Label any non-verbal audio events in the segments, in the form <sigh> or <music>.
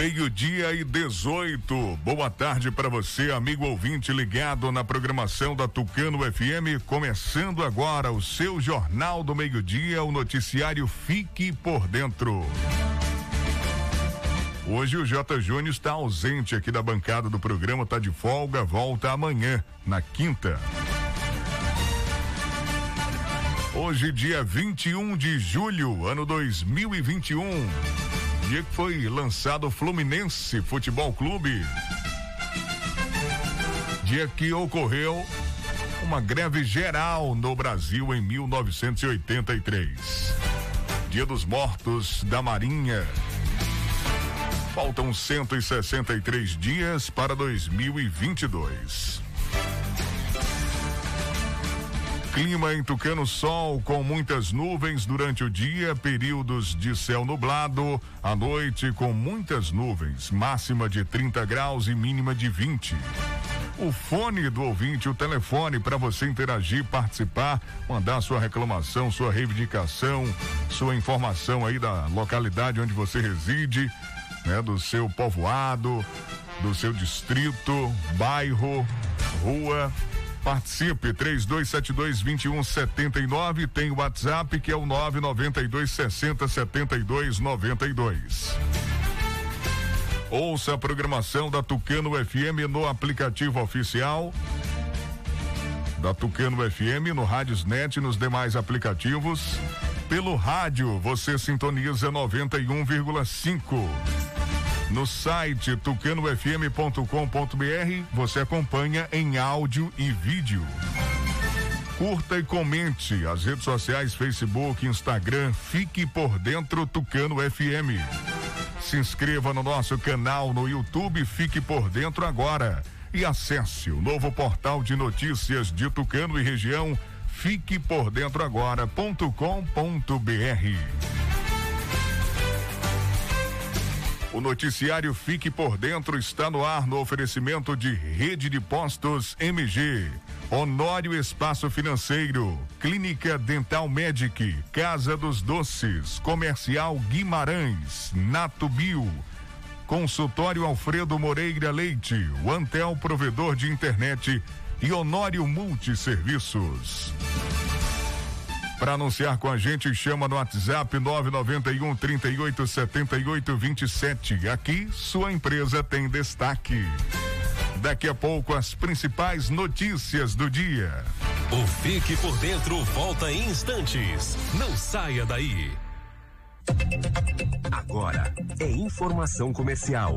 Meio-dia e 18. Boa tarde para você, amigo ouvinte ligado na programação da Tucano FM. Começando agora o seu Jornal do Meio-Dia, o noticiário Fique por Dentro. Hoje o J. Júnior está ausente aqui da bancada do programa, está de folga, volta amanhã, na quinta. Hoje, dia 21 de julho, ano 2021 dia que foi lançado o Fluminense Futebol Clube. Dia que ocorreu uma greve geral no Brasil em 1983. Dia dos Mortos da Marinha. Faltam 163 dias para 2022. Clima em Tucano Sol com muitas nuvens durante o dia, períodos de céu nublado, à noite com muitas nuvens, máxima de 30 graus e mínima de 20. O fone do ouvinte, o telefone para você interagir, participar, mandar sua reclamação, sua reivindicação, sua informação aí da localidade onde você reside, né, do seu povoado, do seu distrito, bairro, rua, Participe 3272 2179. Tem o WhatsApp que é o 992 60 72 92. Ouça a programação da Tucano FM no aplicativo oficial da Tucano FM, no Rádiosnet e nos demais aplicativos. Pelo rádio, você sintoniza 91,5. No site tucanofm.com.br você acompanha em áudio e vídeo. Curta e comente as redes sociais Facebook, Instagram, fique por dentro Tucano FM. Se inscreva no nosso canal no YouTube, fique por dentro agora e acesse o novo portal de notícias de Tucano e região, fique por dentro agora.com.br. O noticiário Fique por Dentro está no ar no oferecimento de Rede de Postos MG, Honório Espaço Financeiro, Clínica Dental Medic, Casa dos Doces, Comercial Guimarães, Nato Bio, Consultório Alfredo Moreira Leite, o Antel Provedor de Internet e Honório Multiserviços. Para anunciar com a gente, chama no WhatsApp 991 38 78 27. Aqui, sua empresa tem destaque. Daqui a pouco, as principais notícias do dia. O Fique por Dentro volta em instantes. Não saia daí. Agora é informação comercial.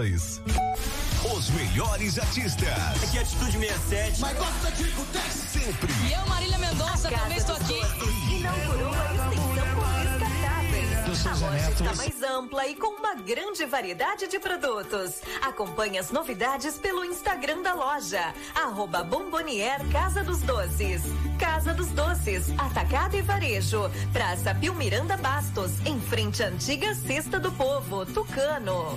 Os melhores artistas. Aqui é Atitude 67. Mas gosta de Sempre. E eu, Marília Mendonça, também estou aqui. Inaugurou a extensão com descartáveis. A loja está mais ampla e com uma grande variedade de produtos. Acompanhe as novidades pelo Instagram da loja. Arroba Bombonier Casa dos Doces. Casa dos Doces, Atacado e Varejo. Praça Pio Miranda Bastos, em frente à antiga Cesta do Povo, Tucano.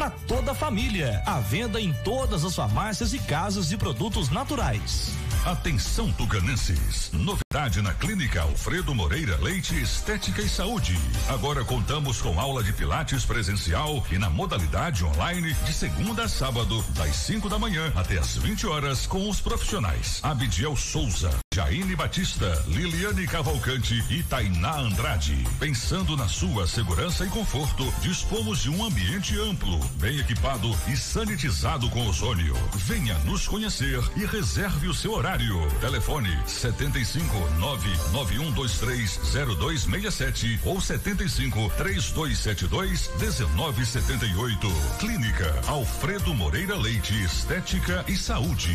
para toda a família. À venda em todas as farmácias e casas de produtos naturais. Atenção tucanenses. Novidade na Clínica Alfredo Moreira Leite Estética e Saúde. Agora contamos com aula de pilates presencial e na modalidade online de segunda a sábado, das 5 da manhã até as 20 horas com os profissionais. Abidiel Souza, Jaine Batista, Liliane Cavalcante e Tainá Andrade. Pensando na sua segurança e conforto, dispomos de um ambiente amplo, bem equipado e sanitizado com ozônio. Venha nos conhecer e reserve o seu horário. Telefone 75 99123 0267 ou 75 3272 1978. Clínica Alfredo Moreira Leite Estética e Saúde.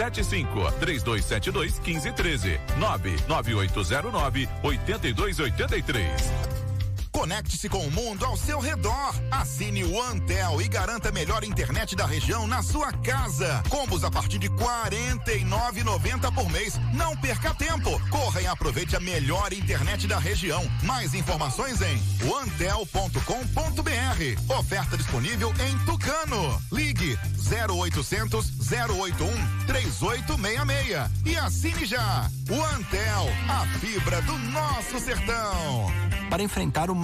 75 3272 1513 99809 8283. Conecte-se com o mundo ao seu redor. Assine o Antel e garanta a melhor internet da região na sua casa. Combos a partir de R$ 49,90 por mês. Não perca tempo. Corra e aproveite a melhor internet da região. Mais informações em antel.com.br. Oferta disponível em Tucano. Ligue 0800 081 3866 e assine já. O Antel, a fibra do nosso sertão. Para enfrentar o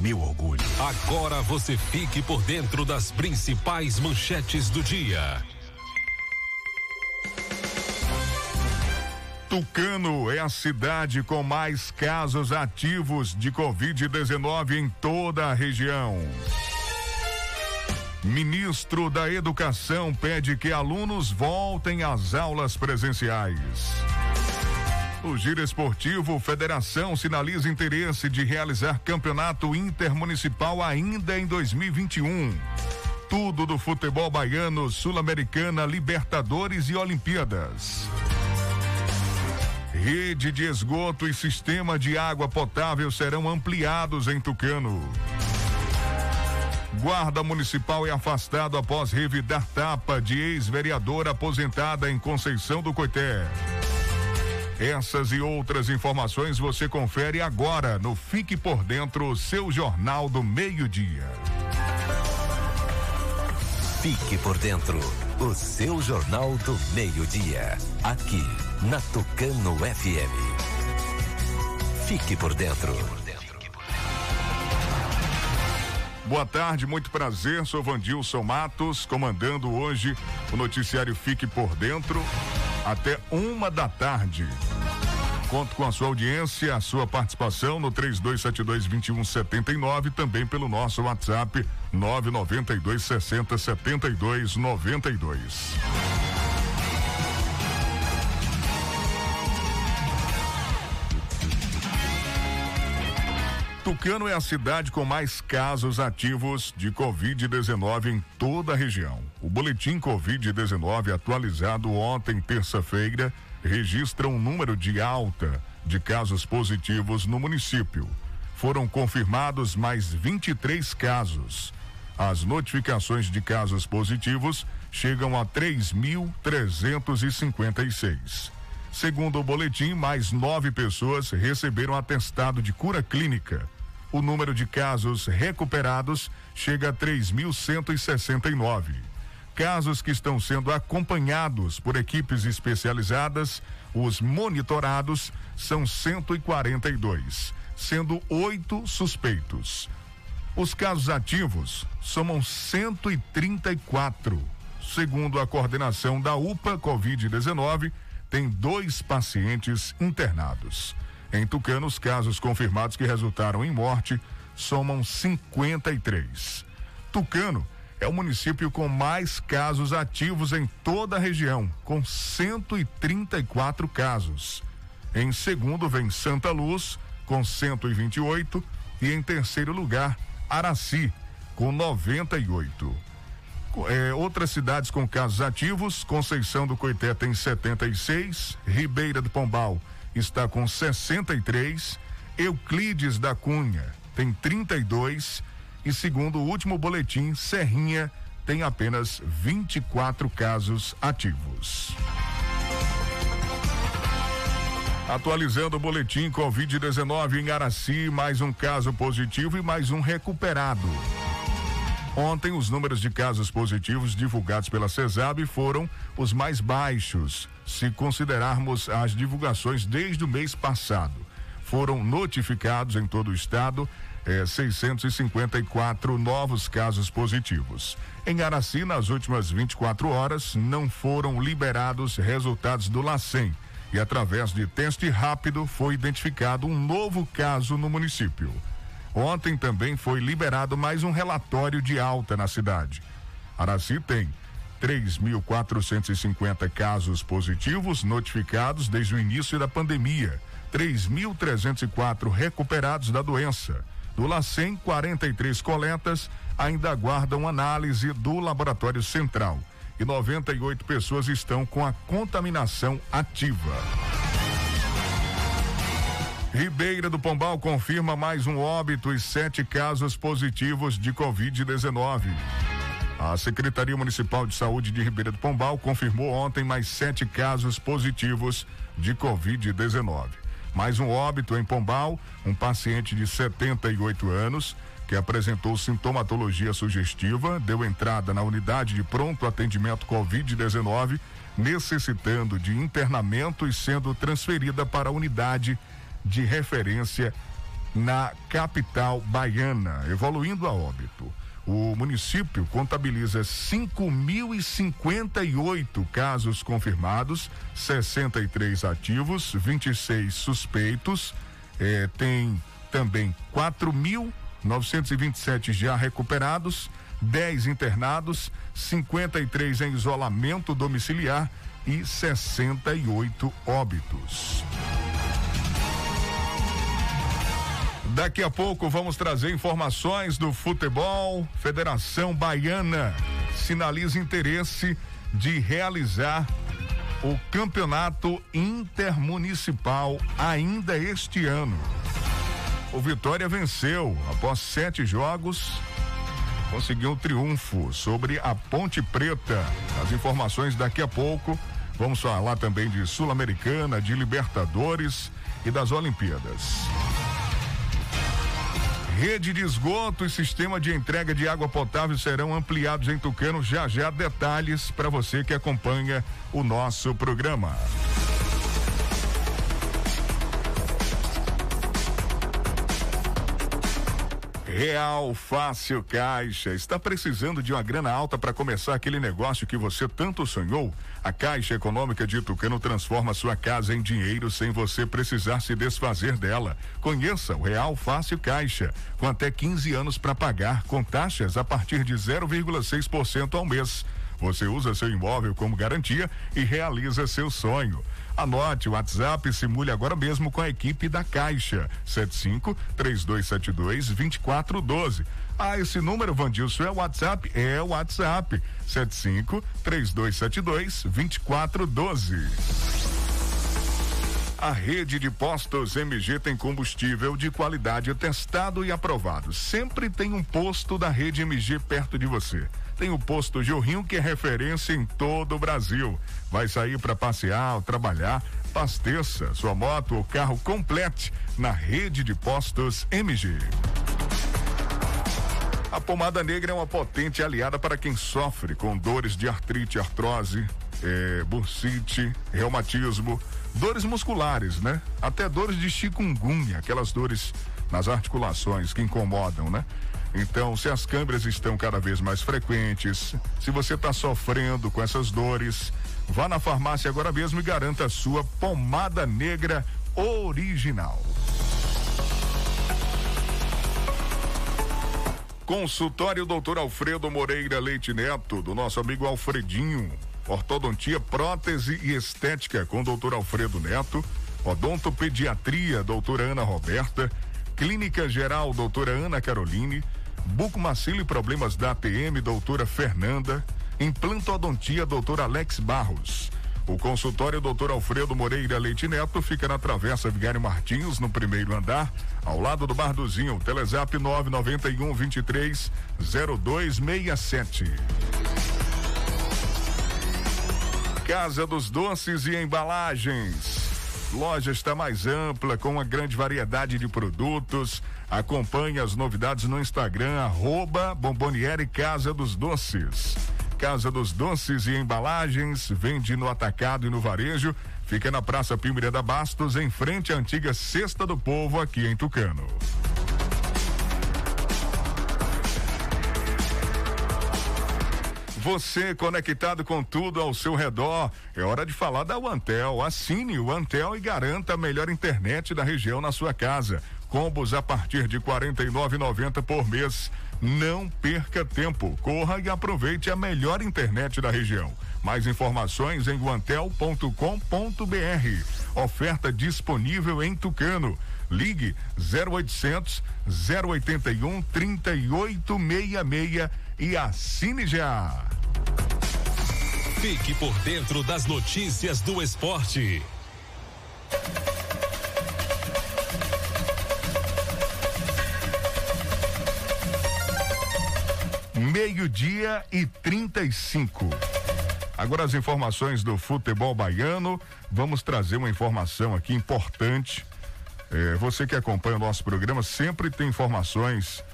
meu orgulho. Agora você fique por dentro das principais manchetes do dia. Tucano é a cidade com mais casos ativos de Covid-19 em toda a região. Ministro da Educação pede que alunos voltem às aulas presenciais. O Giro Esportivo Federação sinaliza interesse de realizar campeonato intermunicipal ainda em 2021. Tudo do futebol baiano, sul-americana, Libertadores e Olimpíadas. Rede de esgoto e sistema de água potável serão ampliados em Tucano. Guarda Municipal é afastado após revidar tapa de ex-vereadora aposentada em Conceição do Coité. Essas e outras informações você confere agora no Fique por Dentro, seu Jornal do Meio-Dia. Fique por Dentro, o seu Jornal do Meio-Dia. Aqui, na Tucano FM. Fique por Dentro. Boa tarde, muito prazer. Sou Vandilson Matos, comandando hoje o noticiário Fique por Dentro até uma da tarde. Conto com a sua audiência, a sua participação no 3272-2179, também pelo nosso WhatsApp 992 60 72 92. Tucano é a cidade com mais casos ativos de Covid-19 em toda a região. O boletim Covid-19 atualizado ontem, terça-feira, registra um número de alta de casos positivos no município. Foram confirmados mais 23 casos. As notificações de casos positivos chegam a 3.356. Segundo o boletim, mais nove pessoas receberam atestado de cura clínica. O número de casos recuperados chega a 3.169. Casos que estão sendo acompanhados por equipes especializadas, os monitorados são 142, sendo oito suspeitos. Os casos ativos somam 134. Segundo a coordenação da UPA Covid-19, tem dois pacientes internados. Em Tucano, os casos confirmados que resultaram em morte somam 53. Tucano é o município com mais casos ativos em toda a região, com 134 casos. Em segundo vem Santa Luz, com 128, e em terceiro lugar, Araci, com 98. É, outras cidades com casos ativos, Conceição do Coité tem 76, Ribeira do Pombal está com 63, Euclides da Cunha tem 32 e segundo o último boletim, Serrinha tem apenas 24 casos ativos. Atualizando o boletim Covid-19 em Araci, mais um caso positivo e mais um recuperado. Ontem, os números de casos positivos divulgados pela CESAB foram os mais baixos, se considerarmos as divulgações desde o mês passado. Foram notificados em todo o estado eh, 654 novos casos positivos. Em Araci, nas últimas 24 horas, não foram liberados resultados do LACEN e, através de teste rápido, foi identificado um novo caso no município. Ontem também foi liberado mais um relatório de alta na cidade. Araci tem 3.450 casos positivos notificados desde o início da pandemia, 3.304 recuperados da doença. Do LACEN, 43 coletas ainda aguardam análise do Laboratório Central e 98 pessoas estão com a contaminação ativa. Ribeira do Pombal confirma mais um óbito e sete casos positivos de Covid-19. A Secretaria Municipal de Saúde de Ribeira do Pombal confirmou ontem mais sete casos positivos de Covid-19. Mais um óbito em Pombal, um paciente de 78 anos que apresentou sintomatologia sugestiva, deu entrada na unidade de pronto atendimento Covid-19, necessitando de internamento e sendo transferida para a unidade de referência na capital baiana, evoluindo a óbito. O município contabiliza 5.058 casos confirmados, 63 ativos, 26 suspeitos. Eh, tem também 4.927 já recuperados, 10 internados, 53 em isolamento domiciliar e 68 óbitos. Daqui a pouco vamos trazer informações do futebol. Federação Baiana sinaliza interesse de realizar o campeonato intermunicipal ainda este ano. O Vitória venceu após sete jogos. Conseguiu um triunfo sobre a Ponte Preta. As informações daqui a pouco. Vamos falar também de Sul-Americana, de Libertadores e das Olimpíadas. Rede de esgoto e sistema de entrega de água potável serão ampliados em Tucano. Já já detalhes para você que acompanha o nosso programa. Real Fácil Caixa. Está precisando de uma grana alta para começar aquele negócio que você tanto sonhou? A Caixa Econômica de Tucano transforma sua casa em dinheiro sem você precisar se desfazer dela. Conheça o Real Fácil Caixa, com até 15 anos para pagar, com taxas a partir de 0,6% ao mês. Você usa seu imóvel como garantia e realiza seu sonho. Anote o WhatsApp e simule agora mesmo com a equipe da Caixa. 75 3272 2412. Ah, esse número, Vandilson, é o WhatsApp? É o WhatsApp. 75 3272 2412. A rede de postos MG tem combustível de qualidade testado e aprovado. Sempre tem um posto da rede MG perto de você. Tem o posto Jorrinho que é referência em todo o Brasil. Vai sair para passear, trabalhar, pasteça sua moto ou carro complete na rede de postos MG. A pomada negra é uma potente aliada para quem sofre com dores de artrite, artrose, é, bursite, reumatismo, dores musculares, né? Até dores de chikungunya, aquelas dores nas articulações que incomodam, né? Então, se as câimbras estão cada vez mais frequentes, se você está sofrendo com essas dores, vá na farmácia agora mesmo e garanta a sua pomada negra original. Consultório Doutor Alfredo Moreira Leite Neto, do nosso amigo Alfredinho. Ortodontia, prótese e estética com Doutor Alfredo Neto. Odontopediatria, doutora Ana Roberta. Clínica Geral, doutora Ana Caroline. Bucomacilo e problemas da ATM, doutora Fernanda. Implantodontia, doutor Alex Barros. O consultório Dr. Alfredo Moreira Leite Neto fica na Travessa Vigário Martins, no primeiro andar, ao lado do Barduzinho. Telezap 991 23 0267. Casa dos Doces e Embalagens. Loja está mais ampla, com uma grande variedade de produtos. Acompanhe as novidades no Instagram, arroba Bomboniere Casa dos Doces. Casa dos Doces e Embalagens, vende no atacado e no varejo. Fica na Praça Pimireda Bastos, em frente à antiga Cesta do Povo, aqui em Tucano. Você conectado com tudo ao seu redor. É hora de falar da Antel. Assine o Antel e garanta a melhor internet da região na sua casa. Combos a partir de R$ 49,90 por mês. Não perca tempo. Corra e aproveite a melhor internet da região. Mais informações em guantel.com.br. Oferta disponível em Tucano. Ligue 0800 081 3866 e assine já. Fique por dentro das notícias do esporte. Meio-dia e 35. Agora as informações do futebol baiano. Vamos trazer uma informação aqui importante. É, você que acompanha o nosso programa sempre tem informações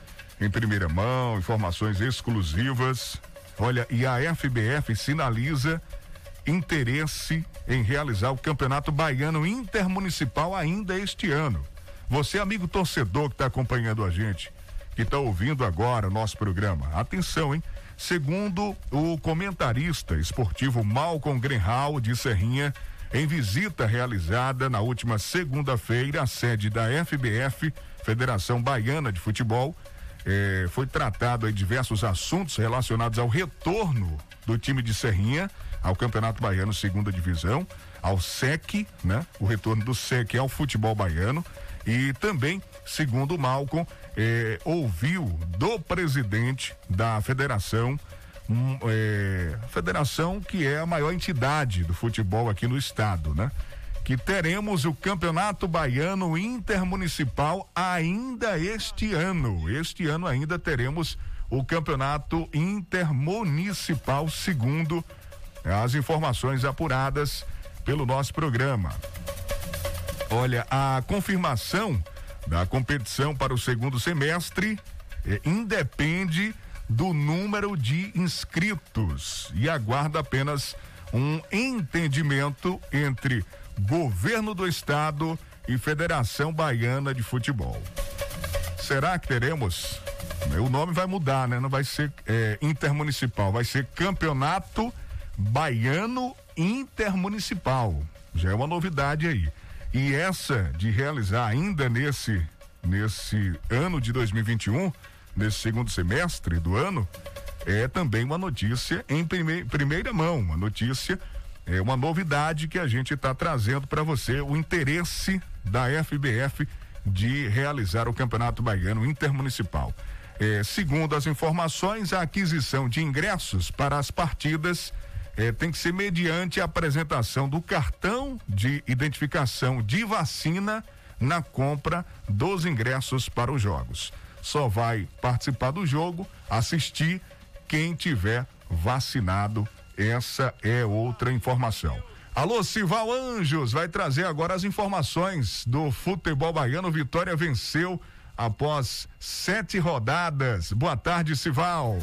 em primeira mão, informações exclusivas. Olha, e a FBF sinaliza interesse em realizar o Campeonato Baiano Intermunicipal ainda este ano. Você, amigo torcedor que está acompanhando a gente, que está ouvindo agora o nosso programa, atenção, hein? Segundo o comentarista esportivo Malcolm Grenhal de Serrinha, em visita realizada na última segunda-feira à sede da FBF, Federação Baiana de Futebol, eh, foi tratado aí diversos assuntos relacionados ao retorno do time de Serrinha ao Campeonato Baiano Segunda Divisão, ao SEC, né? O retorno do SEC ao futebol baiano e também, segundo o Malcolm, eh, ouviu do presidente da federação, um, eh, federação que é a maior entidade do futebol aqui no estado, né? Que teremos o Campeonato Baiano Intermunicipal ainda este ano. Este ano ainda teremos o Campeonato Intermunicipal, segundo as informações apuradas pelo nosso programa. Olha, a confirmação da competição para o segundo semestre eh, independe do número de inscritos e aguarda apenas um entendimento entre Governo do Estado e Federação Baiana de Futebol. Será que teremos? O nome vai mudar, né? Não vai ser é, intermunicipal, vai ser Campeonato Baiano Intermunicipal. Já é uma novidade aí. E essa de realizar ainda nesse nesse ano de 2021, nesse segundo semestre do ano, é também uma notícia em prime, primeira mão, uma notícia é uma novidade que a gente está trazendo para você, o interesse da FBF de realizar o Campeonato Baiano Intermunicipal. É, segundo as informações, a aquisição de ingressos para as partidas é, tem que ser mediante a apresentação do cartão de identificação de vacina na compra dos ingressos para os jogos. Só vai participar do jogo, assistir quem tiver vacinado. Essa é outra informação. Alô, Sival Anjos vai trazer agora as informações do futebol baiano. Vitória venceu após sete rodadas. Boa tarde, Sival.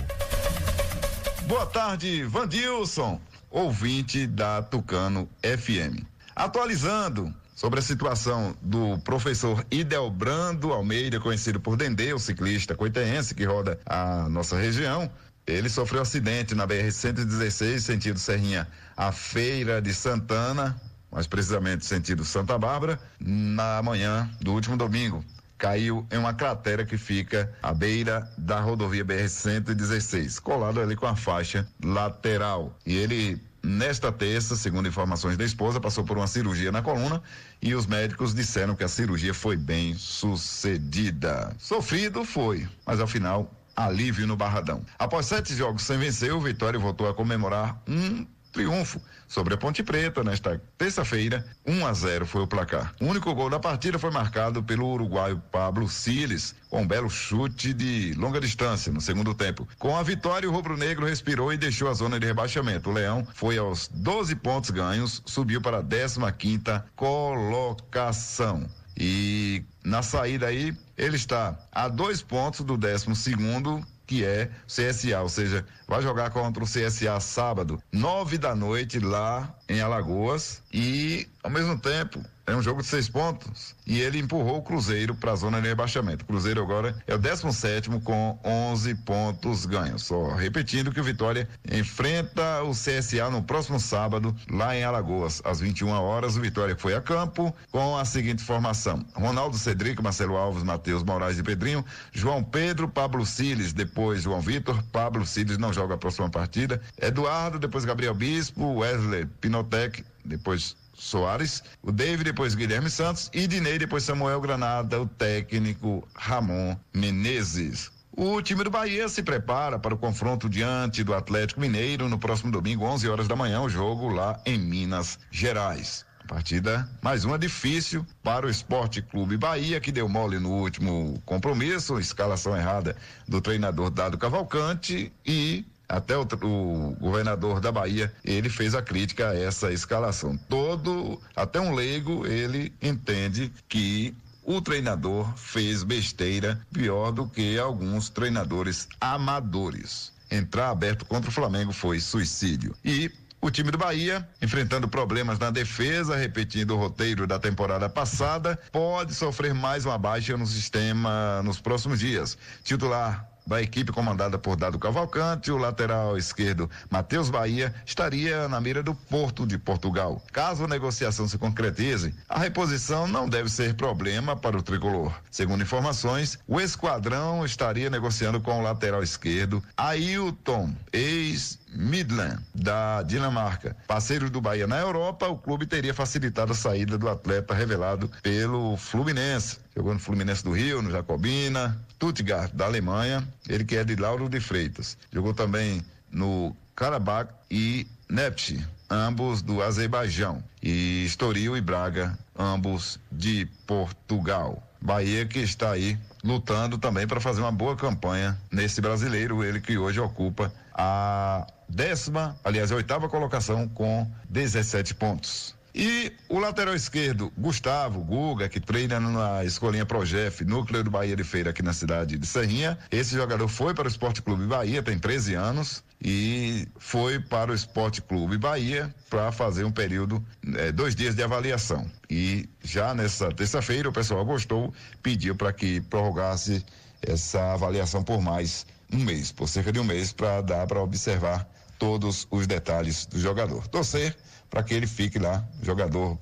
Boa tarde, Vandilson, ouvinte da Tucano FM. Atualizando sobre a situação do professor Idelbrando Almeida, conhecido por Dendê, o ciclista coitense que roda a nossa região. Ele sofreu um acidente na BR-116, sentido Serrinha, a Feira de Santana, mais precisamente sentido Santa Bárbara, na manhã do último domingo. Caiu em uma cratera que fica à beira da rodovia BR-116, colado ali com a faixa lateral. E ele Nesta terça, segundo informações da esposa, passou por uma cirurgia na coluna e os médicos disseram que a cirurgia foi bem sucedida. Sofrido foi, mas ao final alívio no Barradão. Após sete jogos sem vencer, o Vitória voltou a comemorar um triunfo sobre a Ponte Preta nesta terça-feira. 1 a 0 foi o placar. O único gol da partida foi marcado pelo uruguaio Pablo Siles, com um belo chute de longa distância no segundo tempo. Com a vitória, o rubro-negro respirou e deixou a zona de rebaixamento. O Leão foi aos 12 pontos ganhos, subiu para a 15 quinta colocação. E na saída aí, ele está a dois pontos do 12 segundo, que é CSA, ou seja, vai jogar contra o CSA sábado, nove da noite lá em Alagoas e ao mesmo tempo é um jogo de seis pontos e ele empurrou o Cruzeiro para a zona de rebaixamento. O Cruzeiro agora é o 17 com 11 pontos ganhos. Só repetindo que o Vitória enfrenta o CSA no próximo sábado, lá em Alagoas, às 21 horas. O Vitória foi a campo com a seguinte formação: Ronaldo Cedrico, Marcelo Alves, Matheus Moraes e Pedrinho, João Pedro, Pablo Siles, depois João Vitor, Pablo Siles não joga a próxima partida, Eduardo, depois Gabriel Bispo, Wesley Pinotec, depois Soares, o David, depois Guilherme Santos e Dinei, depois Samuel Granada, o técnico Ramon Menezes. O time do Bahia se prepara para o confronto diante do Atlético Mineiro no próximo domingo, 11 horas da manhã, o jogo lá em Minas Gerais. Partida mais uma difícil para o Esporte Clube Bahia, que deu mole no último compromisso, escalação errada do treinador Dado Cavalcante e até o, o, governador da Bahia, ele fez a crítica a essa escalação. Todo, até um leigo, ele entende que o treinador fez besteira pior do que alguns treinadores amadores. Entrar aberto contra o Flamengo foi suicídio. E o time do Bahia, enfrentando problemas na defesa, repetindo o roteiro da temporada passada, pode sofrer mais uma baixa no sistema nos próximos dias. Titular da equipe comandada por Dado Cavalcante, o lateral esquerdo Matheus Bahia estaria na mira do Porto de Portugal. Caso a negociação se concretize, a reposição não deve ser problema para o tricolor. Segundo informações, o esquadrão estaria negociando com o lateral esquerdo Ailton, ex Midland, da Dinamarca. Parceiro do Bahia na Europa, o clube teria facilitado a saída do atleta revelado pelo Fluminense. Jogou no Fluminense do Rio, no Jacobina, Stuttgart, da Alemanha, ele que é de Lauro de Freitas. Jogou também no Karabakh e Nepsi, ambos do Azerbaijão. E Estoril e Braga, ambos de Portugal. Bahia que está aí lutando também para fazer uma boa campanha nesse brasileiro, ele que hoje ocupa a décima, aliás, a oitava colocação com 17 pontos. E o lateral esquerdo, Gustavo Guga, que treina na escolinha Progef, núcleo do Bahia de Feira, aqui na cidade de Serrinha. Esse jogador foi para o Esporte Clube Bahia, tem 13 anos, e foi para o Esporte Clube Bahia para fazer um período, eh, dois dias de avaliação. E já nessa terça-feira, o pessoal gostou, pediu para que prorrogasse essa avaliação por mais um mês, por cerca de um mês, para dar para observar todos os detalhes do jogador. Torcer para que ele fique lá, jogador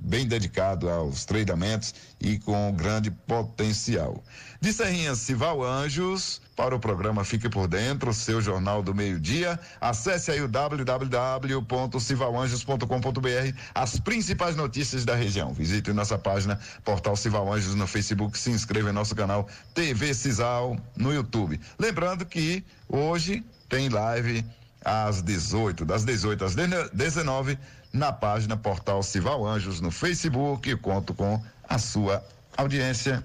bem dedicado aos treinamentos e com grande potencial. De Serrinha Cival Anjos, para o programa Fique por Dentro, seu jornal do meio-dia, acesse aí o www.civalanjos.com.br, as principais notícias da região. Visite nossa página Portal Cival Anjos no Facebook, se inscreva em nosso canal TV Cisal no YouTube. Lembrando que hoje tem live às 18, das 18 às 19 na página Portal Cival Anjos no Facebook. Conto com a sua audiência.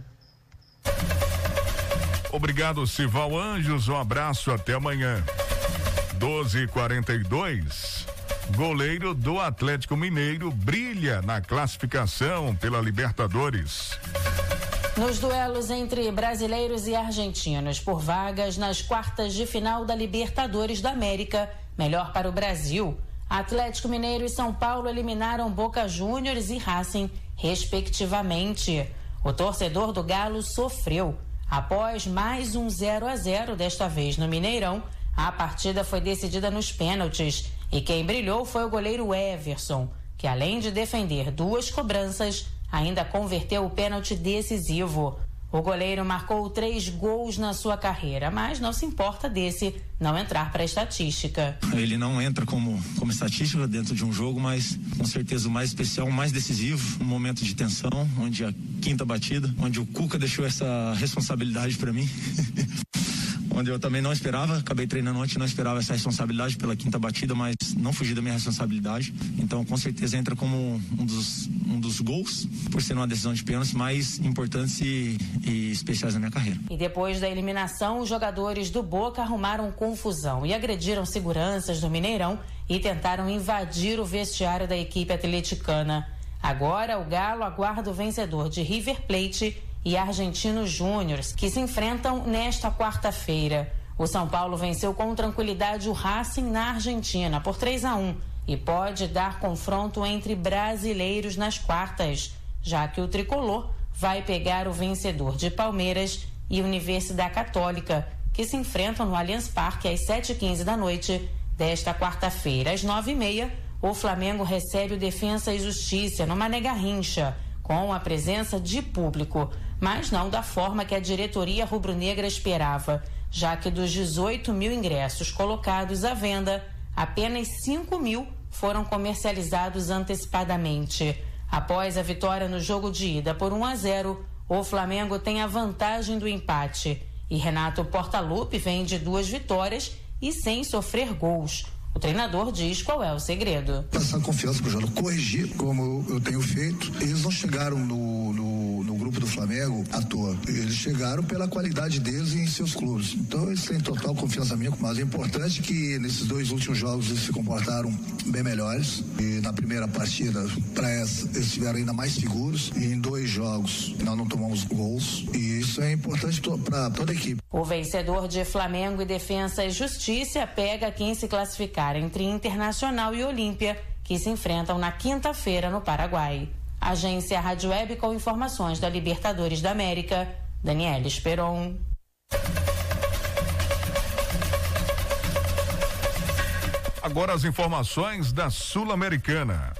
Obrigado, Cival Anjos. Um abraço, até amanhã. 12:42. Goleiro do Atlético Mineiro brilha na classificação pela Libertadores. Nos duelos entre brasileiros e argentinos por vagas nas quartas de final da Libertadores da América, melhor para o Brasil, Atlético Mineiro e São Paulo eliminaram Boca Juniors e Racing, respectivamente. O torcedor do Galo sofreu. Após mais um 0 a 0 desta vez no Mineirão, a partida foi decidida nos pênaltis e quem brilhou foi o goleiro Everson, que além de defender duas cobranças, ainda converteu o pênalti decisivo. O goleiro marcou três gols na sua carreira, mas não se importa desse não entrar para a estatística. Ele não entra como, como estatística dentro de um jogo, mas com certeza o mais especial, o mais decisivo, um momento de tensão, onde a quinta batida, onde o Cuca deixou essa responsabilidade para mim. <laughs> onde eu também não esperava, acabei treinando ontem, não esperava essa responsabilidade pela quinta batida, mas não fugi da minha responsabilidade. Então, com certeza entra como um dos, dos gols, por ser uma decisão de pênalti mais importantes e, e especiais da minha carreira. E depois da eliminação, os jogadores do Boca arrumaram confusão e agrediram seguranças do Mineirão e tentaram invadir o vestiário da equipe atleticana. Agora, o Galo aguarda o vencedor de River Plate e Argentinos Júniors, que se enfrentam nesta quarta-feira. O São Paulo venceu com tranquilidade o Racing na Argentina por 3 a 1 e pode dar confronto entre brasileiros nas quartas, já que o tricolor vai pegar o vencedor de Palmeiras e Universidade Católica, que se enfrentam no Allianz Parque às 7h15 da noite desta quarta-feira. Às 9h30, o Flamengo recebe o Defensa e Justiça no Mané com a presença de público mas não da forma que a diretoria rubro-negra esperava, já que dos 18 mil ingressos colocados à venda, apenas 5 mil foram comercializados antecipadamente. Após a vitória no jogo de ida por 1 a 0, o Flamengo tem a vantagem do empate e Renato Portaluppi vem de duas vitórias e sem sofrer gols. O treinador diz qual é o segredo. Passar confiança para o jogador, corrigir como eu tenho feito. Eles não chegaram no, no no grupo do Flamengo à toa. Eles chegaram pela qualidade deles em seus clubes. Então eles têm total confiança minha, mas é importante que nesses dois últimos jogos eles se comportaram bem melhores. E na primeira partida, para essa, eles estiveram ainda mais seguros. E em dois jogos nós não tomamos gols. E isso é importante para toda a equipe. O vencedor de Flamengo e Defensa e Justiça pega quem se classificar entre Internacional e Olímpia, que se enfrentam na quinta-feira no Paraguai. Agência Rádio Web com informações da Libertadores da América. Daniela Esperon. Agora as informações da Sul-Americana.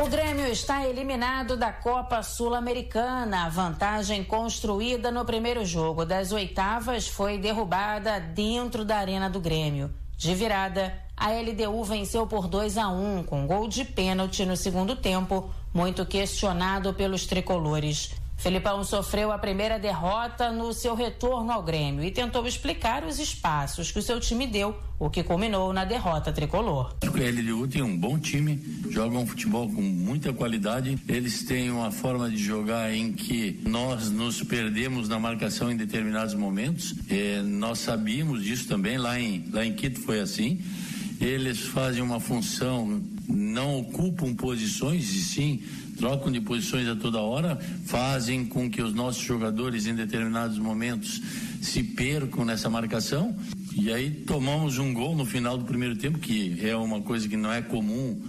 O Grêmio está eliminado da Copa Sul-Americana. A vantagem construída no primeiro jogo das oitavas foi derrubada dentro da Arena do Grêmio. De virada, a LDU venceu por 2 a 1 um, com gol de pênalti no segundo tempo, muito questionado pelos tricolores. Felipão sofreu a primeira derrota no seu retorno ao Grêmio e tentou explicar os espaços que o seu time deu, o que culminou na derrota tricolor. O LDU tem um bom time, joga um futebol com muita qualidade. Eles têm uma forma de jogar em que nós nos perdemos na marcação em determinados momentos. É, nós sabíamos disso também, lá em, lá em Quito foi assim. Eles fazem uma função, não ocupam posições e sim trocam de posições a toda hora, fazem com que os nossos jogadores em determinados momentos se percam nessa marcação. E aí tomamos um gol no final do primeiro tempo, que é uma coisa que não é comum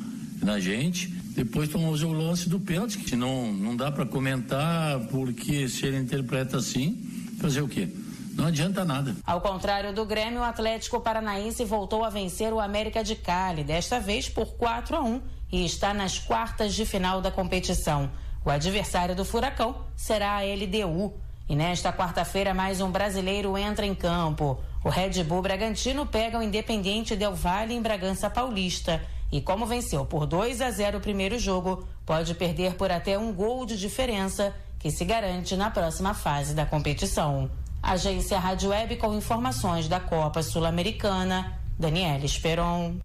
na gente. Depois tomamos o lance do pênalti, que não, não dá para comentar, porque se ele interpreta assim, fazer o quê? Não adianta nada. Ao contrário do Grêmio, o Atlético Paranaense voltou a vencer o América de Cali, desta vez por 4 a 1 e está nas quartas de final da competição. O adversário do Furacão será a LDU. E nesta quarta-feira, mais um brasileiro entra em campo. O Red Bull Bragantino pega o Independiente Del Valle em Bragança Paulista. E como venceu por 2 a 0 o primeiro jogo, pode perder por até um gol de diferença, que se garante na próxima fase da competição. Agência Rádio Web com informações da Copa Sul-Americana. Daniela Esperon.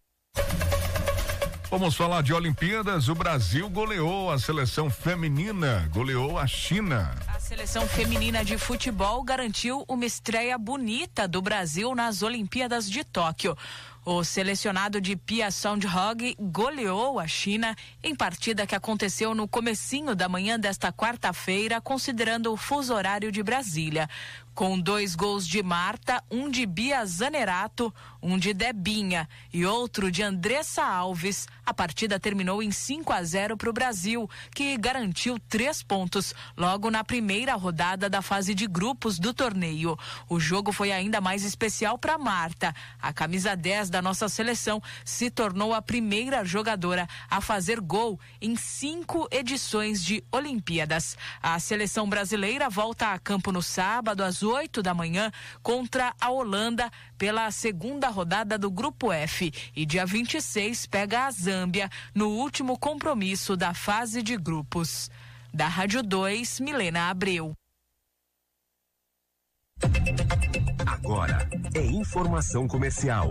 Vamos falar de Olimpíadas. O Brasil goleou a seleção feminina, goleou a China. A seleção feminina de futebol garantiu uma estreia bonita do Brasil nas Olimpíadas de Tóquio. O selecionado de Pia Soundhog goleou a China em partida que aconteceu no comecinho da manhã desta quarta-feira, considerando o fuso horário de Brasília com dois gols de Marta, um de Bia Zanerato, um de Debinha e outro de Andressa Alves. A partida terminou em 5 a 0 para o Brasil, que garantiu três pontos logo na primeira rodada da fase de grupos do torneio. O jogo foi ainda mais especial para Marta. A camisa 10 da nossa seleção se tornou a primeira jogadora a fazer gol em cinco edições de Olimpíadas. A seleção brasileira volta a campo no sábado às 8 da manhã contra a Holanda pela segunda rodada do Grupo F e dia 26 pega a Zâmbia no último compromisso da fase de grupos. Da Rádio 2, Milena Abreu. Agora é informação comercial.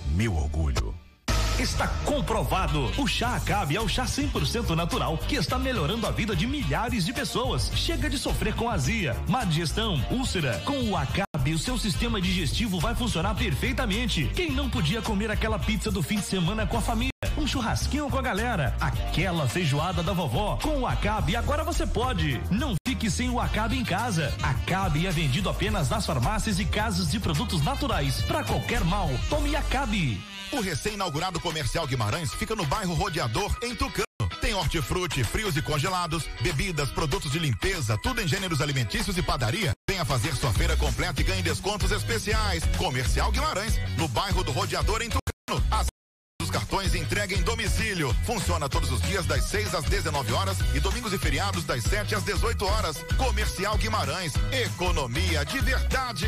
meu orgulho. Está comprovado. O chá Acabe é o chá 100% natural que está melhorando a vida de milhares de pessoas. Chega de sofrer com azia, má digestão, úlcera. Com o Acabe, o seu sistema digestivo vai funcionar perfeitamente. Quem não podia comer aquela pizza do fim de semana com a família? Um churrasquinho com a galera, aquela feijoada da vovó. Com o Acabe, agora você pode. Não fique sem o Acabe em casa. Acabe é vendido apenas nas farmácias e casas de produtos naturais. Para qualquer mal, tome Acabe. O recém-inaugurado Comercial Guimarães fica no bairro Rodeador, em Tucano. Tem hortifruti, frios e congelados, bebidas, produtos de limpeza, tudo em gêneros alimentícios e padaria. Venha fazer sua feira completa e ganhe descontos especiais. Comercial Guimarães, no bairro do Rodeador, em Tucano. As os cartões entrega em domicílio. Funciona todos os dias das 6 às 19 horas e domingos e feriados das 7 às 18 horas. Comercial Guimarães, economia de verdade.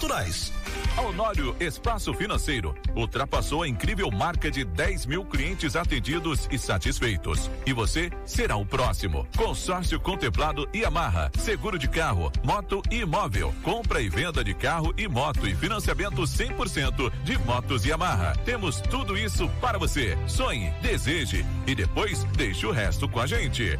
naturais. A Honório Espaço Financeiro ultrapassou a incrível marca de 10 mil clientes atendidos e satisfeitos. E você será o próximo. Consórcio contemplado e amarra. Seguro de carro, moto e imóvel. Compra e venda de carro e moto e financiamento 100% de motos e amarra. Temos tudo isso para você. Sonhe, deseje e depois deixe o resto com a gente.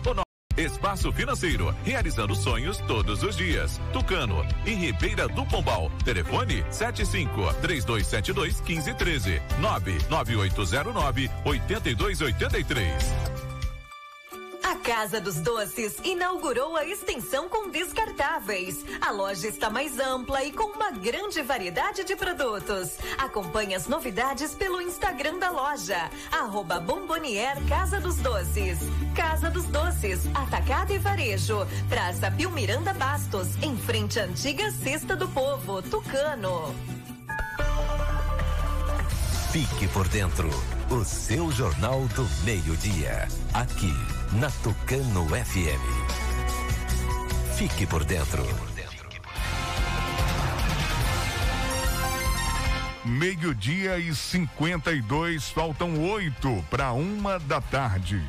Espaço Financeiro, realizando sonhos todos os dias. Tucano, em Ribeira do Pombal. Telefone 75 3272 1513 99809 8283. Casa dos Doces inaugurou a extensão com descartáveis. A loja está mais ampla e com uma grande variedade de produtos. Acompanhe as novidades pelo Instagram da loja. Arroba Bombonier Casa dos Doces. Casa dos Doces, Atacado e Varejo. Praça Pio Miranda Bastos, em frente à antiga Cesta do Povo, Tucano. Fique por dentro. O seu Jornal do Meio-Dia. Aqui, na Tucano FM. Fique por dentro. Meio-dia e 52, faltam oito para uma da tarde.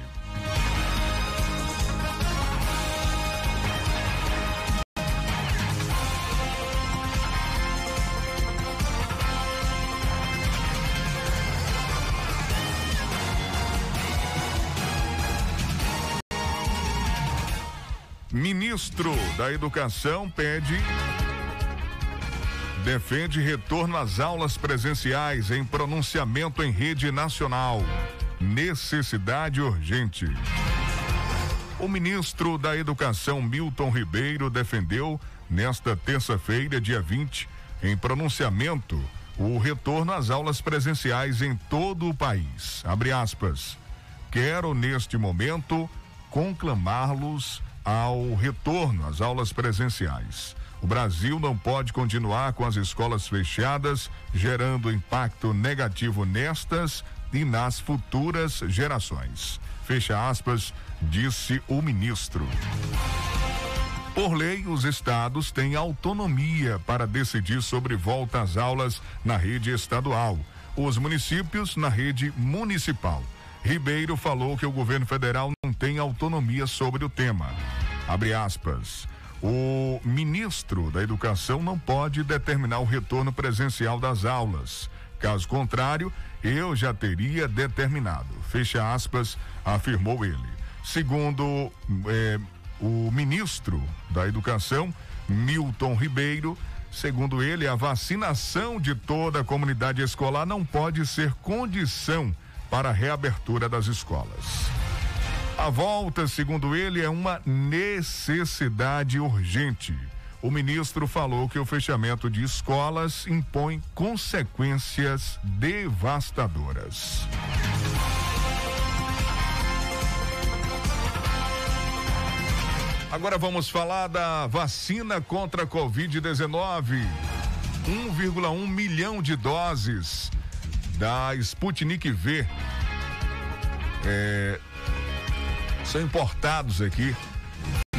Ministro da Educação pede defende retorno às aulas presenciais em pronunciamento em rede nacional. Necessidade urgente. O ministro da Educação, Milton Ribeiro, defendeu nesta terça-feira, dia 20, em pronunciamento, o retorno às aulas presenciais em todo o país. Abre aspas. Quero, neste momento, conclamá-los ao retorno às aulas presenciais. O Brasil não pode continuar com as escolas fechadas, gerando impacto negativo nestas e nas futuras gerações. Fecha aspas, disse o ministro. Por lei, os estados têm autonomia para decidir sobre volta às aulas na rede estadual, os municípios na rede municipal. Ribeiro falou que o governo federal tem autonomia sobre o tema. Abre aspas. O ministro da Educação não pode determinar o retorno presencial das aulas. Caso contrário, eu já teria determinado. Fecha aspas, afirmou ele. Segundo eh, o ministro da Educação, Milton Ribeiro, segundo ele, a vacinação de toda a comunidade escolar não pode ser condição para a reabertura das escolas. A volta, segundo ele, é uma necessidade urgente. O ministro falou que o fechamento de escolas impõe consequências devastadoras. Agora vamos falar da vacina contra a Covid-19. 1,1 milhão de doses da Sputnik V. É, são importados aqui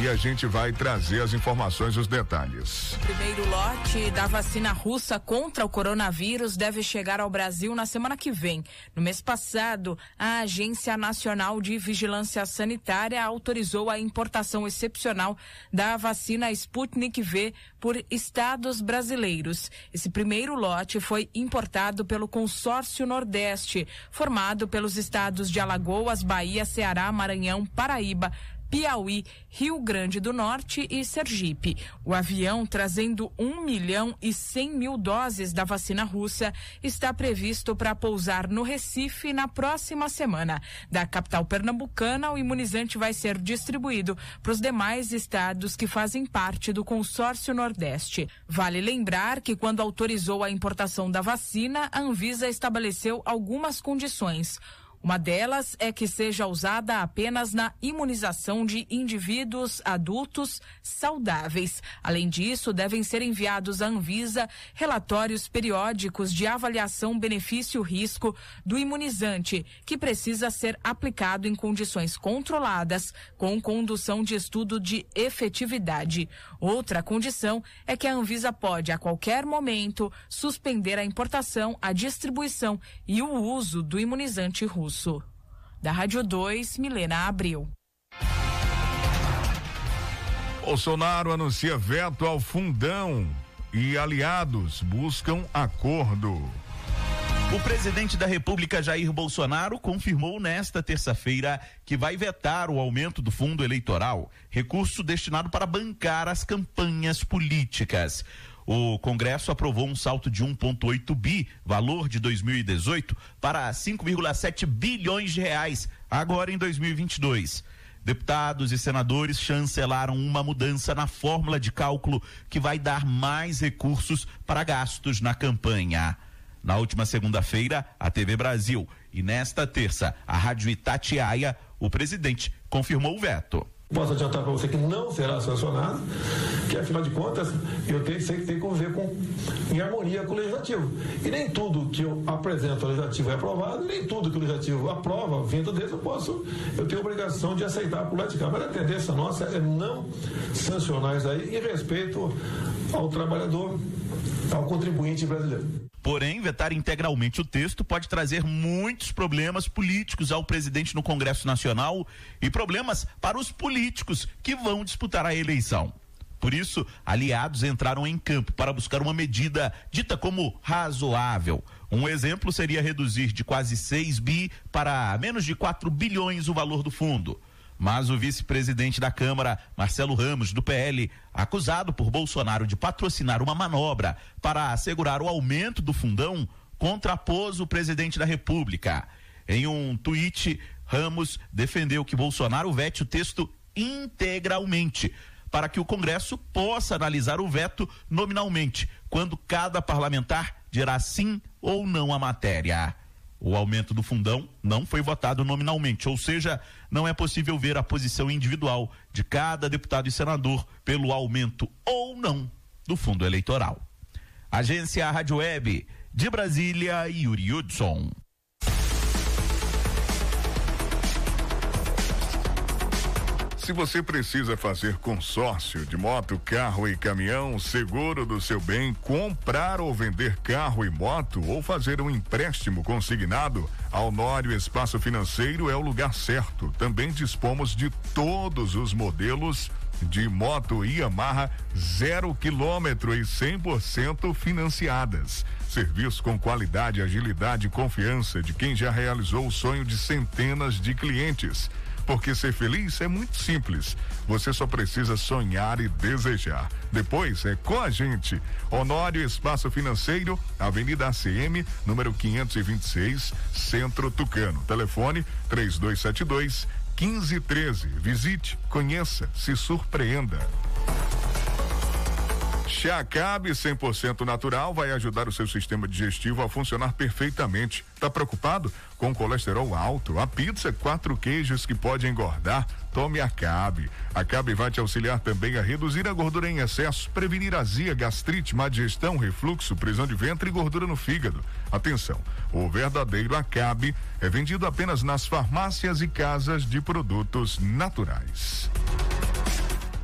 e a gente vai trazer as informações e os detalhes. O primeiro lote da vacina russa contra o coronavírus deve chegar ao Brasil na semana que vem. No mês passado, a Agência Nacional de Vigilância Sanitária autorizou a importação excepcional da vacina Sputnik V por estados brasileiros. Esse primeiro lote foi importado pelo Consórcio Nordeste, formado pelos estados de Alagoas, Bahia, Ceará, Maranhão, Paraíba, Piauí, Rio Grande do Norte e Sergipe. O avião trazendo 1 milhão e 100 mil doses da vacina russa está previsto para pousar no Recife na próxima semana. Da capital pernambucana, o imunizante vai ser distribuído para os demais estados que fazem parte do consórcio Nordeste. Vale lembrar que quando autorizou a importação da vacina, a Anvisa estabeleceu algumas condições. Uma delas é que seja usada apenas na imunização de indivíduos adultos saudáveis. Além disso, devem ser enviados à Anvisa relatórios periódicos de avaliação benefício-risco do imunizante, que precisa ser aplicado em condições controladas, com condução de estudo de efetividade. Outra condição é que a Anvisa pode, a qualquer momento, suspender a importação, a distribuição e o uso do imunizante russo. Da Rádio 2, Milena Abril. Bolsonaro anuncia veto ao fundão e aliados buscam acordo. O presidente da República Jair Bolsonaro confirmou nesta terça-feira que vai vetar o aumento do fundo eleitoral, recurso destinado para bancar as campanhas políticas. O Congresso aprovou um salto de 1,8 bi, valor de 2018, para 5,7 bilhões de reais, agora em 2022. Deputados e senadores chancelaram uma mudança na fórmula de cálculo que vai dar mais recursos para gastos na campanha. Na última segunda-feira, a TV Brasil e nesta terça, a Rádio Itatiaia, o presidente confirmou o veto. Posso adiantar para você que não será sancionado, que afinal de contas eu tenho, sei que tem que conviver com, em harmonia com o legislativo. E nem tudo que eu apresento ao legislativo é aprovado, nem tudo que o legislativo aprova, vindo desse, eu posso, eu tenho obrigação de aceitar politicamente. Mas a tendência nossa é não sancionar isso aí em respeito ao trabalhador, ao contribuinte brasileiro. Porém, vetar integralmente o texto pode trazer muitos problemas políticos ao presidente no Congresso Nacional e problemas para os políticos que vão disputar a eleição. Por isso, aliados entraram em campo para buscar uma medida dita como razoável. Um exemplo seria reduzir de quase 6 bi para menos de 4 bilhões o valor do fundo. Mas o vice-presidente da Câmara, Marcelo Ramos, do PL, acusado por Bolsonaro de patrocinar uma manobra para assegurar o aumento do fundão, contrapôs o presidente da República. Em um tweet, Ramos defendeu que Bolsonaro vete o texto integralmente, para que o Congresso possa analisar o veto nominalmente, quando cada parlamentar dirá sim ou não à matéria. O aumento do fundão não foi votado nominalmente, ou seja, não é possível ver a posição individual de cada deputado e senador pelo aumento ou não do fundo eleitoral. Agência Rádio Web de Brasília, Yuri Hudson. Se você precisa fazer consórcio de moto, carro e caminhão, seguro do seu bem, comprar ou vender carro e moto ou fazer um empréstimo consignado, a Honório Espaço Financeiro é o lugar certo. Também dispomos de todos os modelos de moto Yamaha zero quilômetro e 100% financiadas. Serviço com qualidade, agilidade e confiança de quem já realizou o sonho de centenas de clientes. Porque ser feliz é muito simples. Você só precisa sonhar e desejar. Depois é com a gente. Honório Espaço Financeiro, Avenida ACM, número 526, Centro Tucano. Telefone 3272 1513. Visite, conheça, se surpreenda. Chacab 100% natural vai ajudar o seu sistema digestivo a funcionar perfeitamente. Tá preocupado com colesterol alto? A pizza quatro queijos que pode engordar? Tome a Cabe. A Cabe vai te auxiliar também a reduzir a gordura em excesso, prevenir azia, gastrite, má digestão, refluxo, prisão de ventre e gordura no fígado. Atenção, o verdadeiro Acabe é vendido apenas nas farmácias e casas de produtos naturais.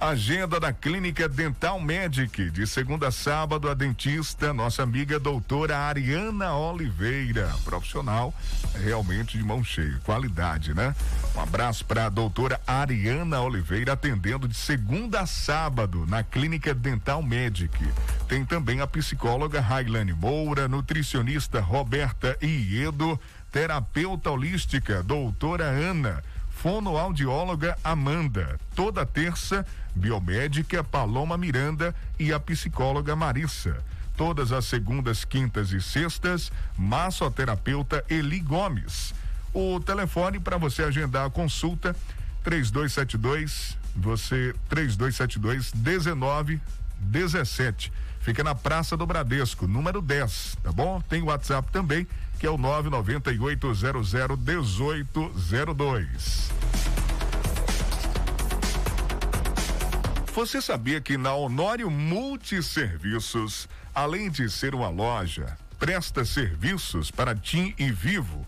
Agenda da Clínica Dental Medic, de segunda a sábado, a dentista, nossa amiga doutora Ariana Oliveira, profissional realmente de mão cheia, qualidade, né? Um abraço para a doutora Ariana Oliveira, atendendo de segunda a sábado na Clínica Dental Medic. Tem também a psicóloga Railane Moura, nutricionista Roberta Iedo, terapeuta holística, doutora Ana fonoaudióloga Amanda. Toda terça, biomédica Paloma Miranda e a psicóloga Marissa. Todas as segundas, quintas e sextas, massoterapeuta Eli Gomes. O telefone para você agendar a consulta 3272 você 3272 1917. Fica na Praça do Bradesco, número 10, tá bom? Tem WhatsApp também que é o 998001802. Você sabia que na Honório Multiserviços, além de ser uma loja, presta serviços para TIM e Vivo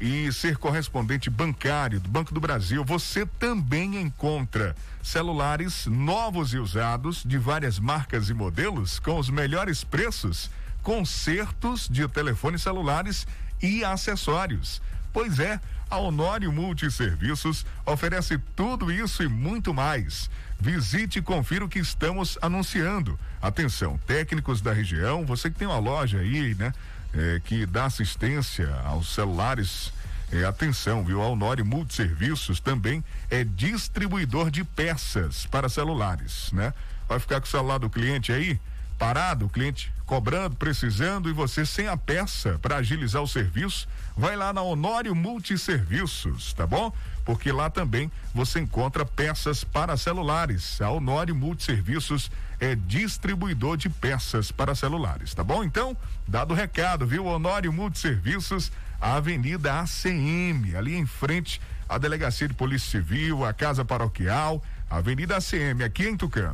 e ser correspondente bancário do Banco do Brasil, você também encontra celulares novos e usados de várias marcas e modelos com os melhores preços consertos de telefones celulares e acessórios. Pois é, a Honório Multiserviços oferece tudo isso e muito mais. Visite e confira o que estamos anunciando. Atenção, técnicos da região, você que tem uma loja aí, né? é, que dá assistência aos celulares. É, atenção, viu? A Honório Multiserviços também é distribuidor de peças para celulares, né? Vai ficar com o celular do cliente aí parado, o cliente cobrando, precisando e você sem a peça para agilizar o serviço, vai lá na Honório Multiserviços, tá bom? Porque lá também você encontra peças para celulares. A Honório Multiserviços é distribuidor de peças para celulares, tá bom? Então, dado o recado, viu? Honório Multiserviços, a Avenida ACM, ali em frente à Delegacia de Polícia Civil, a Casa Paroquial, Avenida ACM, aqui em Tucano.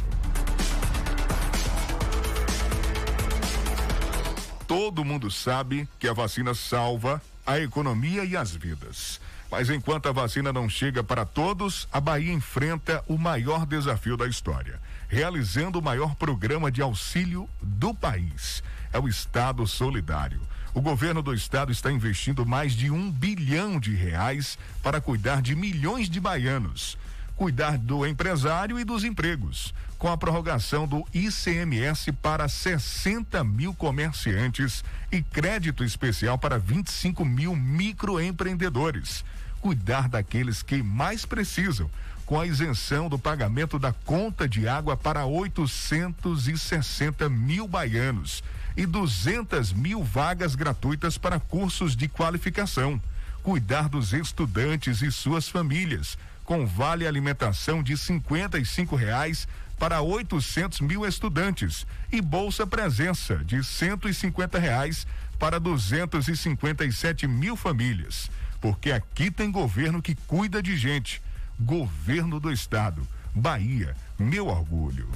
Todo mundo sabe que a vacina salva a economia e as vidas. Mas enquanto a vacina não chega para todos, a Bahia enfrenta o maior desafio da história, realizando o maior programa de auxílio do país. É o Estado Solidário. O governo do estado está investindo mais de um bilhão de reais para cuidar de milhões de baianos, cuidar do empresário e dos empregos, com a prorrogação do ICMS para 60 mil comerciantes e crédito especial para 25 mil microempreendedores. Cuidar daqueles que mais precisam, com a isenção do pagamento da conta de água para 860 mil baianos e 200 mil vagas gratuitas para cursos de qualificação. Cuidar dos estudantes e suas famílias, com vale alimentação de 55 reais para 800 mil estudantes e bolsa presença de 150 reais para 257 mil famílias. Porque aqui tem governo que cuida de gente. Governo do Estado. Bahia, meu orgulho.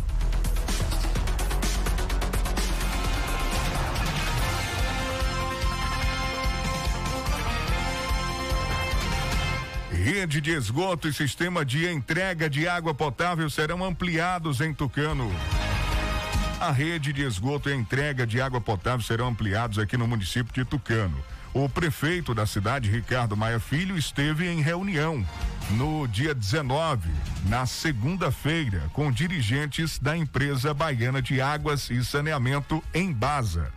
Rede de esgoto e sistema de entrega de água potável serão ampliados em Tucano. A rede de esgoto e entrega de água potável serão ampliados aqui no município de Tucano. O prefeito da cidade, Ricardo Maia Filho, esteve em reunião no dia 19, na segunda-feira, com dirigentes da empresa baiana de águas e saneamento em Baza.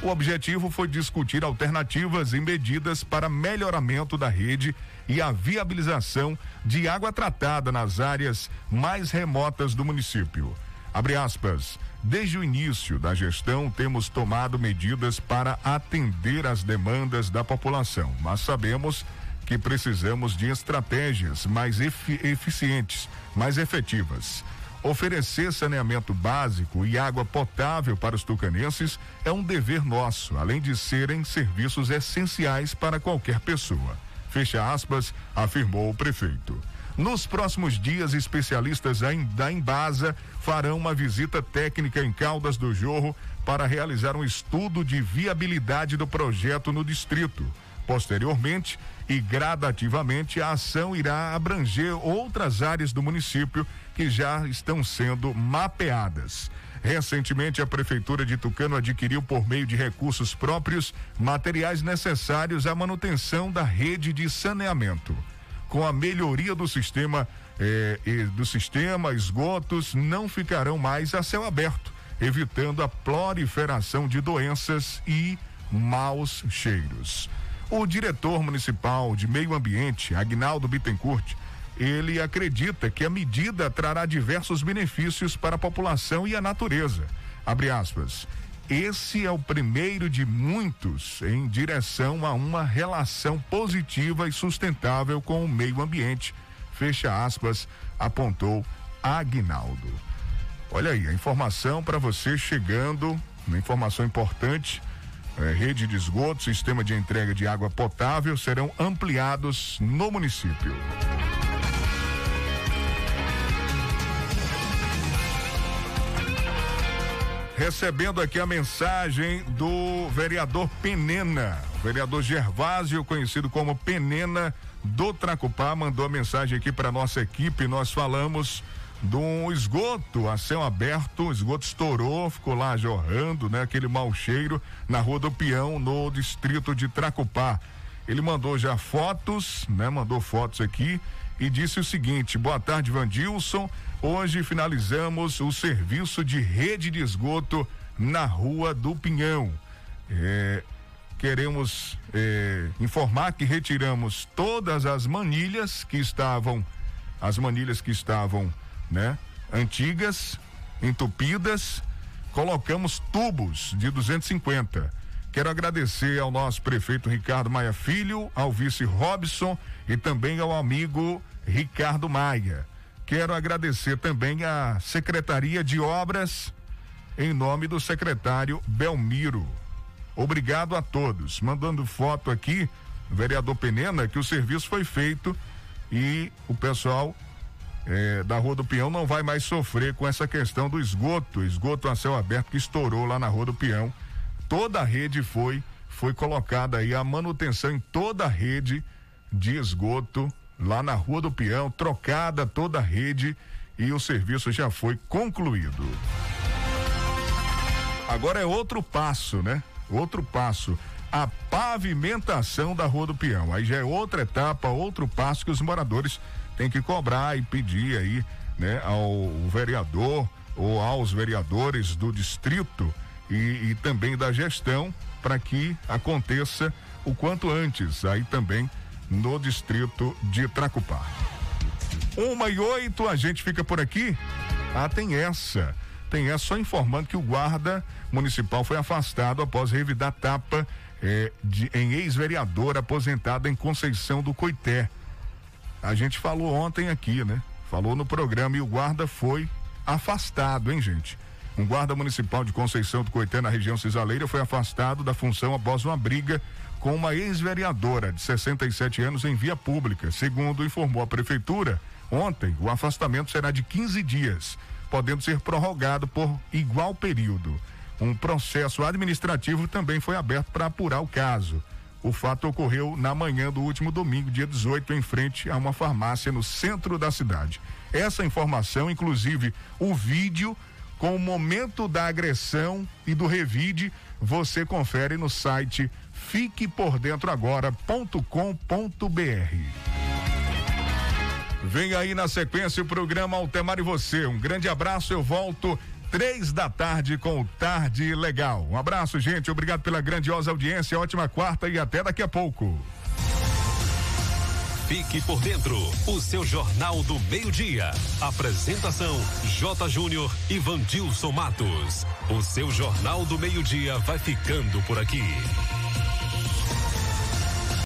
O objetivo foi discutir alternativas e medidas para melhoramento da rede e a viabilização de água tratada nas áreas mais remotas do município. Abre aspas. Desde o início da gestão, temos tomado medidas para atender às demandas da população, mas sabemos que precisamos de estratégias mais efi eficientes, mais efetivas. Oferecer saneamento básico e água potável para os tucanenses é um dever nosso, além de serem serviços essenciais para qualquer pessoa. Fecha aspas, afirmou o prefeito. Nos próximos dias, especialistas da Embasa farão uma visita técnica em Caldas do Jorro para realizar um estudo de viabilidade do projeto no distrito. Posteriormente e gradativamente, a ação irá abranger outras áreas do município que já estão sendo mapeadas. Recentemente, a Prefeitura de Tucano adquiriu, por meio de recursos próprios, materiais necessários à manutenção da rede de saneamento. Com a melhoria do sistema, eh, do sistema, esgotos não ficarão mais a céu aberto, evitando a proliferação de doenças e maus cheiros. O diretor municipal de meio ambiente, Agnaldo Bittencourt, ele acredita que a medida trará diversos benefícios para a população e a natureza. Abre aspas. Esse é o primeiro de muitos em direção a uma relação positiva e sustentável com o meio ambiente. Fecha aspas, apontou Agnaldo. Olha aí, a informação para você chegando, uma informação importante. É, rede de esgoto, sistema de entrega de água potável serão ampliados no município. recebendo aqui a mensagem do vereador Penena. O vereador Gervásio, conhecido como Penena do Tracupá, mandou a mensagem aqui para nossa equipe. Nós falamos de um esgoto a céu aberto, o esgoto estourou, ficou lá jorrando, né? Aquele mau cheiro na Rua do Peão, no distrito de Tracupá. Ele mandou já fotos, né? Mandou fotos aqui e disse o seguinte: boa tarde, Vandilson. Hoje finalizamos o serviço de rede de esgoto na Rua do Pinhão. É, queremos eh, informar que retiramos todas as manilhas que estavam, as manilhas que estavam, né, antigas, entupidas, colocamos tubos de 250. Quero agradecer ao nosso prefeito Ricardo Maia Filho, ao vice Robson e também ao amigo Ricardo Maia. Quero agradecer também à Secretaria de Obras, em nome do secretário Belmiro. Obrigado a todos. Mandando foto aqui, vereador Penena, que o serviço foi feito e o pessoal eh, da Rua do Peão não vai mais sofrer com essa questão do esgoto, esgoto a céu aberto que estourou lá na Rua do Peão. Toda a rede foi foi colocada aí a manutenção em toda a rede de esgoto lá na Rua do Peão, trocada toda a rede e o serviço já foi concluído. Agora é outro passo, né? Outro passo. A pavimentação da Rua do Peão. Aí já é outra etapa, outro passo que os moradores têm que cobrar e pedir aí, né, ao vereador ou aos vereadores do distrito e, e também da gestão para que aconteça o quanto antes, aí também no distrito de Tracupá. Uma e oito, a gente fica por aqui. Ah, tem essa. Tem essa só informando que o guarda municipal foi afastado após revidar tapa eh, de, em ex-vereador aposentado em Conceição do Coité. A gente falou ontem aqui, né? Falou no programa e o guarda foi afastado, hein, gente? Um guarda municipal de Conceição do Coité, na região cisaleira, foi afastado da função após uma briga com uma ex-vereadora de 67 anos em via pública. Segundo informou a prefeitura, ontem o afastamento será de 15 dias, podendo ser prorrogado por igual período. Um processo administrativo também foi aberto para apurar o caso. O fato ocorreu na manhã do último domingo, dia 18, em frente a uma farmácia no centro da cidade. Essa informação, inclusive o vídeo com o momento da agressão e do revide, você confere no site fiquepordentroagora.com.br. Vem aí na sequência o programa Altemar e você. Um grande abraço, eu volto três da tarde com o Tarde Legal. Um abraço, gente. Obrigado pela grandiosa audiência. Ótima quarta e até daqui a pouco. Fique por dentro, o seu Jornal do Meio-Dia. Apresentação: J. Júnior e Vandilson Matos. O seu Jornal do Meio-Dia vai ficando por aqui.